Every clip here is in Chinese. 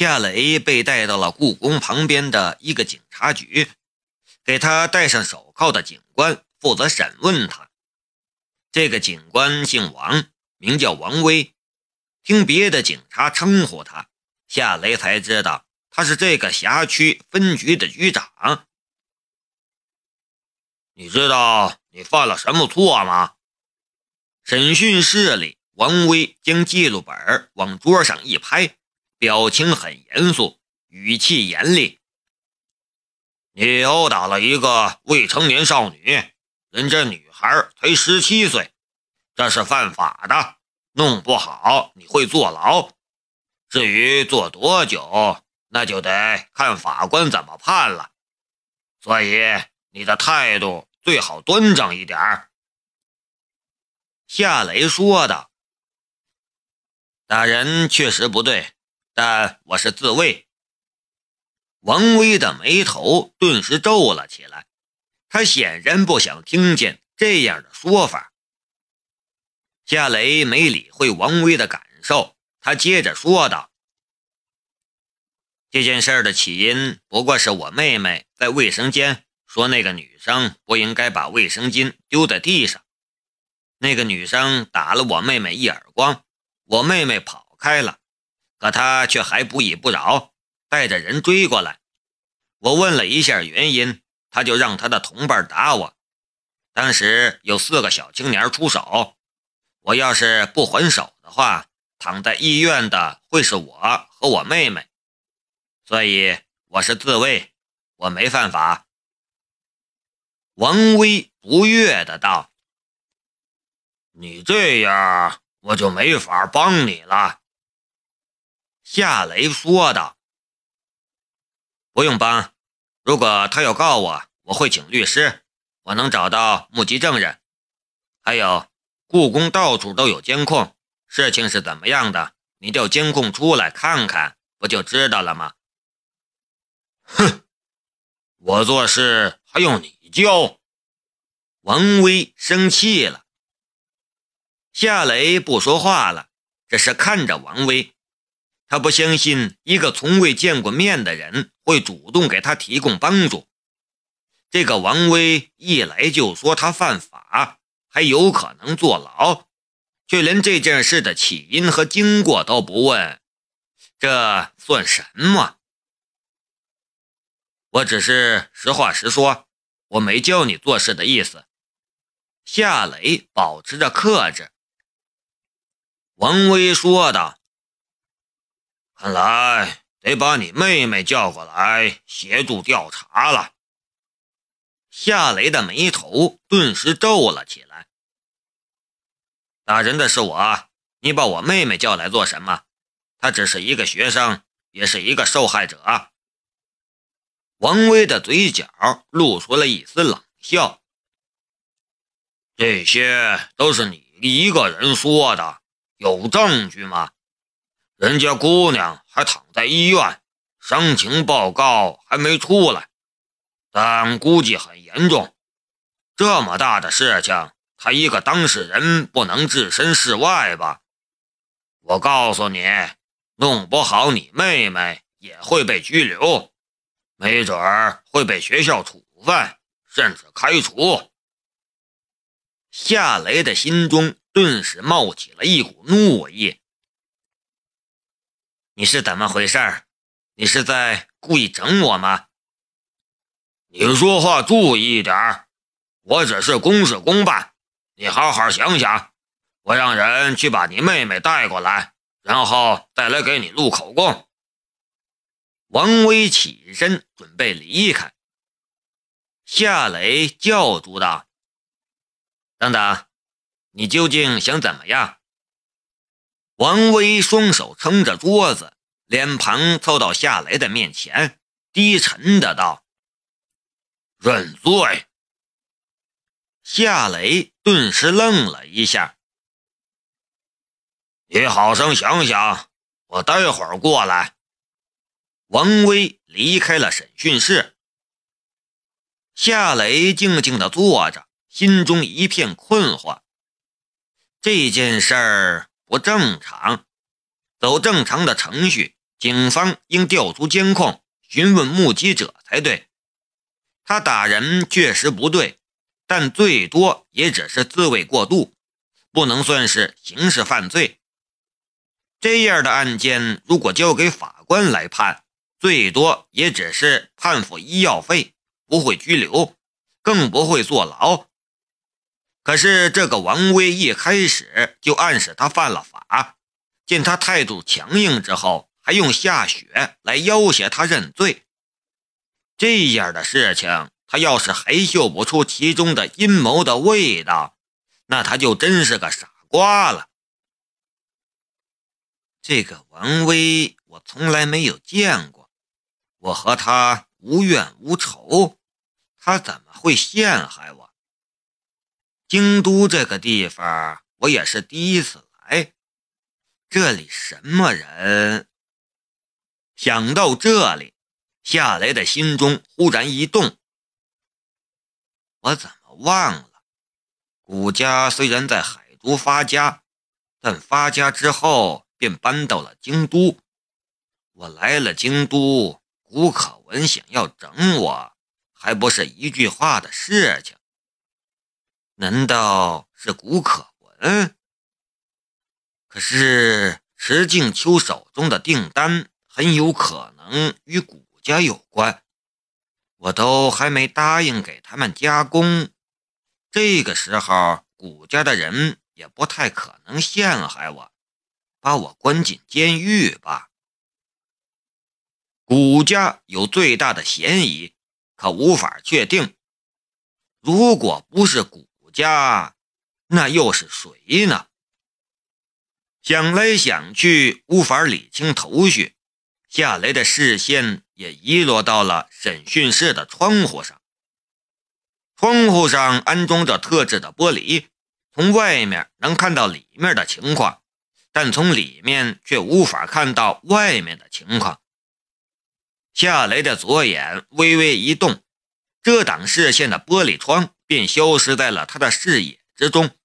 夏雷被带到了故宫旁边的一个警察局，给他戴上手铐的警官负责审问他。这个警官姓王，名叫王威。听别的警察称呼他，夏雷才知道他是这个辖区分局的局长。你知道你犯了什么错吗？审讯室里，王威将记录本往桌上一拍，表情很严肃，语气严厉：“你殴打了一个未成年少女，人家女孩才十七岁，这是犯法的。”弄不好你会坐牢，至于坐多久，那就得看法官怎么判了。所以你的态度最好端正一点。”夏雷说道。“打人确实不对，但我是自卫。”王威的眉头顿时皱了起来，他显然不想听见这样的说法。夏雷没理会王威的感受，他接着说道：“这件事的起因不过是我妹妹在卫生间说那个女生不应该把卫生巾丢在地上，那个女生打了我妹妹一耳光，我妹妹跑开了，可他却还不依不饶，带着人追过来。我问了一下原因，他就让他的同伴打我。当时有四个小青年出手。”我要是不还手的话，躺在医院的会是我和我妹妹，所以我是自卫，我没犯法。王威不悦的道：“你这样，我就没法帮你了。”夏雷说道：“不用帮，如果他要告我，我会请律师，我能找到目击证人，还有。”故宫到处都有监控，事情是怎么样的？你调监控出来看看，不就知道了吗？哼，我做事还用你教？王威生气了。夏雷不说话了，只是看着王威。他不相信一个从未见过面的人会主动给他提供帮助。这个王威一来就说他犯法。还有可能坐牢，却连这件事的起因和经过都不问，这算什么？我只是实话实说，我没教你做事的意思。夏雷保持着克制。王威说道：“看来得把你妹妹叫过来协助调查了。”夏雷的眉头顿时皱了起来。打人的是我，你把我妹妹叫来做什么？她只是一个学生，也是一个受害者。王威的嘴角露出了一丝冷笑。这些都是你一个人说的，有证据吗？人家姑娘还躺在医院，伤情报告还没出来。但估计很严重，这么大的事情，他一个当事人不能置身事外吧？我告诉你，弄不好你妹妹也会被拘留，没准儿会被学校处分，甚至开除。夏雷的心中顿时冒起了一股怒意。你是怎么回事？你是在故意整我吗？你说话注意一点我只是公事公办，你好好想想。我让人去把你妹妹带过来，然后再来给你录口供。王威起身准备离开，夏雷叫住道：“等等，你究竟想怎么样？”王威双手撑着桌子，脸庞凑到夏雷的面前，低沉的道。认罪！夏雷顿时愣了一下。你好生想想，我待会儿过来。王威离开了审讯室。夏雷静静的坐着，心中一片困惑。这件事儿不正常，走正常的程序，警方应调出监控，询问目击者才对。他打人确实不对，但最多也只是自卫过度，不能算是刑事犯罪。这样的案件，如果交给法官来判，最多也只是判付医药费，不会拘留，更不会坐牢。可是这个王威一开始就暗示他犯了法，见他态度强硬之后，还用下雪来要挟他认罪。这样的事情，他要是还嗅不出其中的阴谋的味道，那他就真是个傻瓜了。这个王威，我从来没有见过。我和他无怨无仇，他怎么会陷害我？京都这个地方，我也是第一次来。这里什么人？想到这里，夏雷的心中忽然一动。我怎么忘了？古家虽然在海都发家，但发家之后。便搬到了京都。我来了京都，古可文想要整我，还不是一句话的事情。难道是古可文？可是石静秋手中的订单很有可能与古家有关，我都还没答应给他们加工。这个时候，古家的人也不太可能陷害我。把我关进监狱吧。谷家有最大的嫌疑，可无法确定。如果不是谷家，那又是谁呢？想来想去，无法理清头绪。夏雷的视线也遗落到了审讯室的窗户上。窗户上安装着特制的玻璃，从外面能看到里面的情况。但从里面却无法看到外面的情况。夏雷的左眼微微一动，遮挡视线的玻璃窗便消失在了他的视野之中。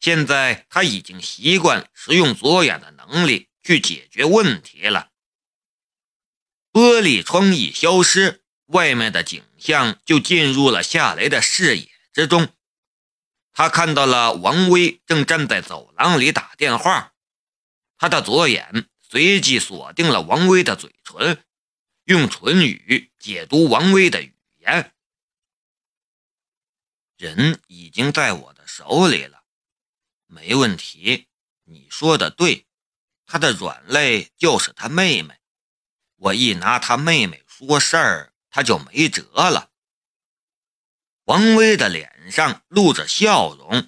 现在他已经习惯使用左眼的能力去解决问题了。玻璃窗一消失，外面的景象就进入了夏雷的视野之中。他看到了王威正站在走廊里打电话，他的左眼随即锁定了王威的嘴唇，用唇语解读王威的语言。人已经在我的手里了，没问题。你说的对，他的软肋就是他妹妹，我一拿他妹妹说事儿，他就没辙了。王威的脸上露着笑容。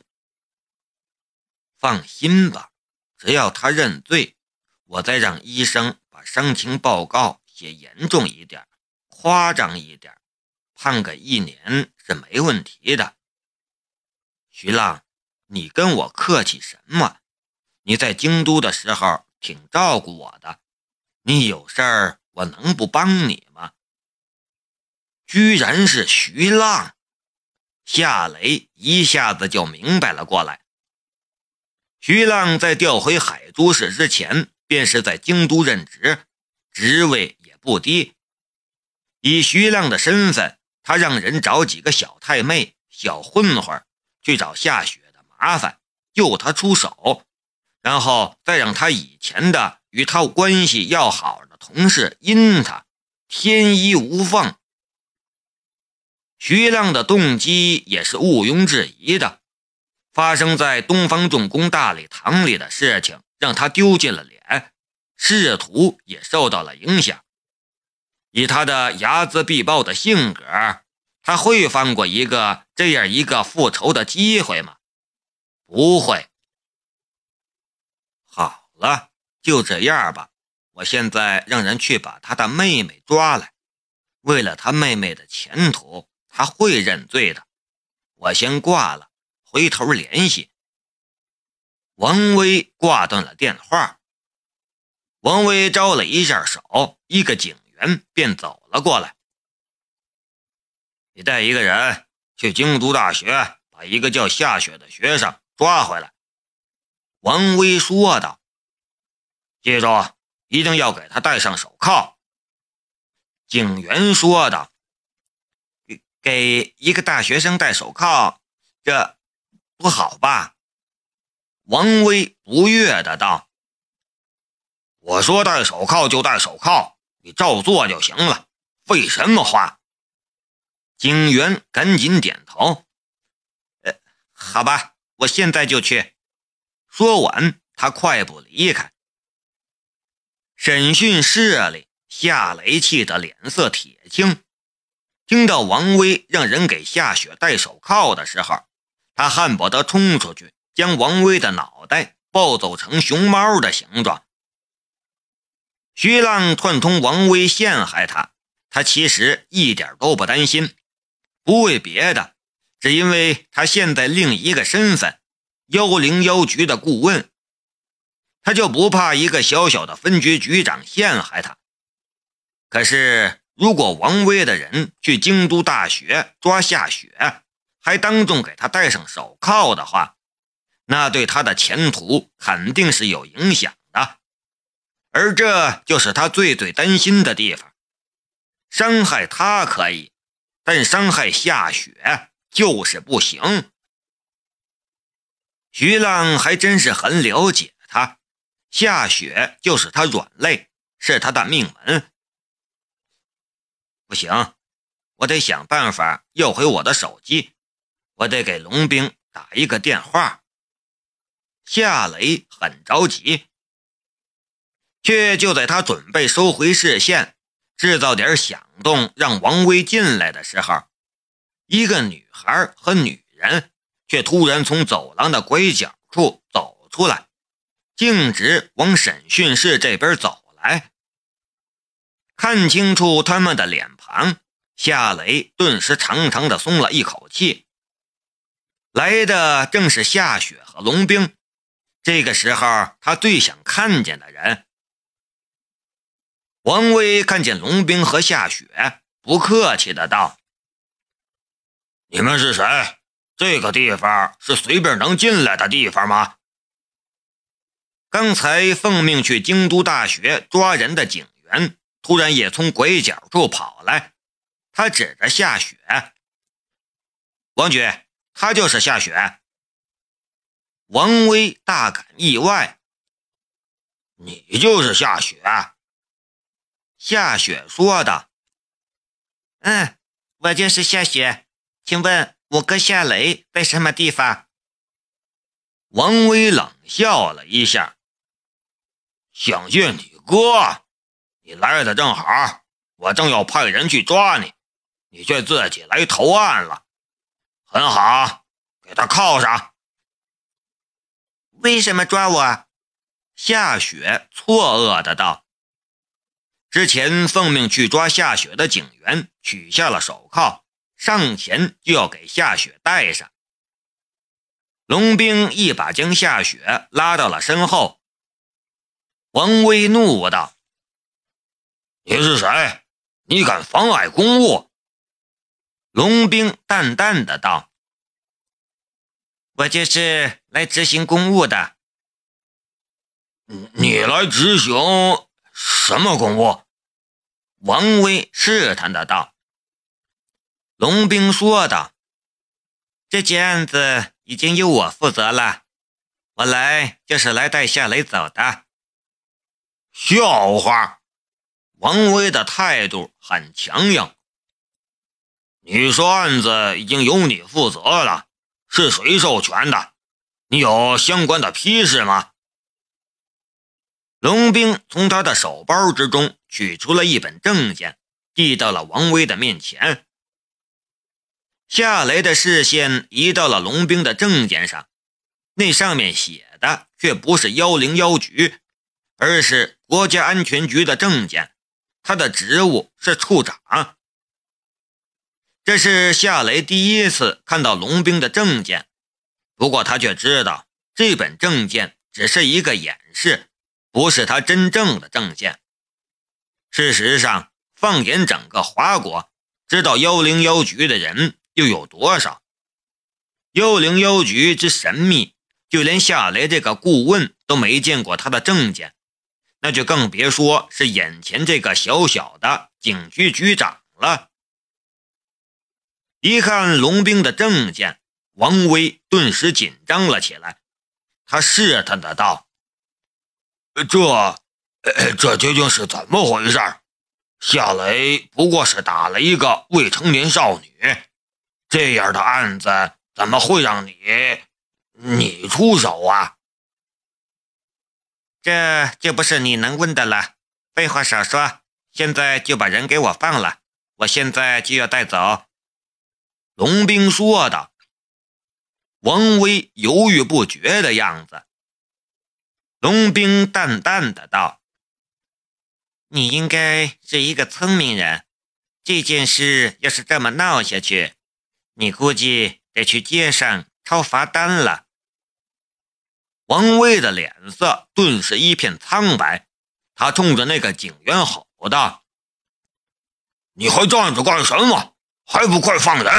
放心吧，只要他认罪，我再让医生把伤情报告写严重一点、夸张一点，判个一年是没问题的。徐浪，你跟我客气什么？你在京都的时候挺照顾我的，你有事儿我能不帮你吗？居然是徐浪！夏雷一下子就明白了过来。徐浪在调回海都市之前，便是在京都任职，职位也不低。以徐浪的身份，他让人找几个小太妹、小混混去找夏雪的麻烦，救他出手，然后再让他以前的与他关系要好的同事阴他，天衣无缝。徐亮的动机也是毋庸置疑的。发生在东方重工大礼堂里的事情，让他丢尽了脸，仕途也受到了影响。以他的睚眦必报的性格，他会放过一个这样一个复仇的机会吗？不会。好了，就这样吧。我现在让人去把他的妹妹抓来，为了他妹妹的前途。他会认罪的，我先挂了，回头联系。王威挂断了电话。王威招了一下手，一个警员便走了过来。你带一个人去京都大学，把一个叫夏雪的学生抓回来。王威说道：“记住，一定要给他戴上手铐。”警员说道：“给给一个大学生戴手铐，这不好吧？”王威不悦的道：“我说戴手铐就戴手铐，你照做就行了，废什么话？”警员赶紧点头：“呃，好吧，我现在就去。”说完，他快步离开。审讯室里，夏雷气得脸色铁青。听到王威让人给夏雪戴手铐的时候，他恨不得冲出去。将王威的脑袋暴走成熊猫的形状。徐浪串通王威陷害他，他其实一点都不担心，不为别的，只因为他现在另一个身份——幺零幺局的顾问，他就不怕一个小小的分局局长陷害他。可是，如果王威的人去京都大学抓夏雪，还当众给他戴上手铐的话，那对他的前途肯定是有影响的，而这就是他最最担心的地方。伤害他可以，但伤害夏雪就是不行。徐浪还真是很了解他，夏雪就是他软肋，是他的命门。不行，我得想办法要回我的手机，我得给龙兵打一个电话。夏雷很着急，却就在他准备收回视线，制造点响动让王威进来的时候，一个女孩和女人却突然从走廊的拐角处走出来，径直往审讯室这边走来。看清楚他们的脸庞，夏雷顿时长长的松了一口气。来的正是夏雪和龙兵。这个时候，他最想看见的人。王威看见龙兵和夏雪，不客气的道：“你们是谁？这个地方是随便能进来的地方吗？”刚才奉命去京都大学抓人的警员，突然也从拐角处跑来。他指着夏雪：“王局，他就是夏雪。”王威大感意外：“你就是夏雪？”夏雪说道：“嗯，我就是夏雪。请问我哥夏雷在什么地方？”王威冷笑了一下：“想见你哥？你来的正好，我正要派人去抓你，你却自己来投案了。很好，给他铐上。”为什么抓我？夏雪错愕的道：“之前奉命去抓夏雪的警员取下了手铐，上前就要给夏雪戴上。”龙兵一把将夏雪拉到了身后。王威怒道：“你是谁？你敢妨碍公务？”龙兵淡淡的道。我就是来执行公务的。你来执行什么公务？王威试探的道。龙兵说道：“这件案子已经由我负责了，我来就是来带夏雷走的。”笑话！王威的态度很强硬。你说案子已经由你负责了。是谁授权的？你有相关的批示吗？龙兵从他的手包之中取出了一本证件，递到了王威的面前。夏雷的视线移到了龙兵的证件上，那上面写的却不是幺零幺局，而是国家安全局的证件，他的职务是处长。这是夏雷第一次看到龙兵的证件，不过他却知道这本证件只是一个掩饰，不是他真正的证件。事实上，放眼整个华国，知道幺零幺局的人又有多少？幺零幺局之神秘，就连夏雷这个顾问都没见过他的证件，那就更别说是眼前这个小小的警局局长了。一看龙兵的证件，王威顿时紧张了起来。他试探的道：“这，这究竟是怎么回事？夏雷不过是打了一个未成年少女，这样的案子怎么会让你，你出手啊？”这就不是你能问的了。废话少说，现在就把人给我放了，我现在就要带走。”龙兵说道。王威犹豫不决的样子。龙兵淡淡的道：“你应该是一个聪明人，这件事要是这么闹下去，你估计得去街上抄罚单了。”王威的脸色顿时一片苍白，他冲着那个警员吼道：“你还站着干什么？还不快放人！”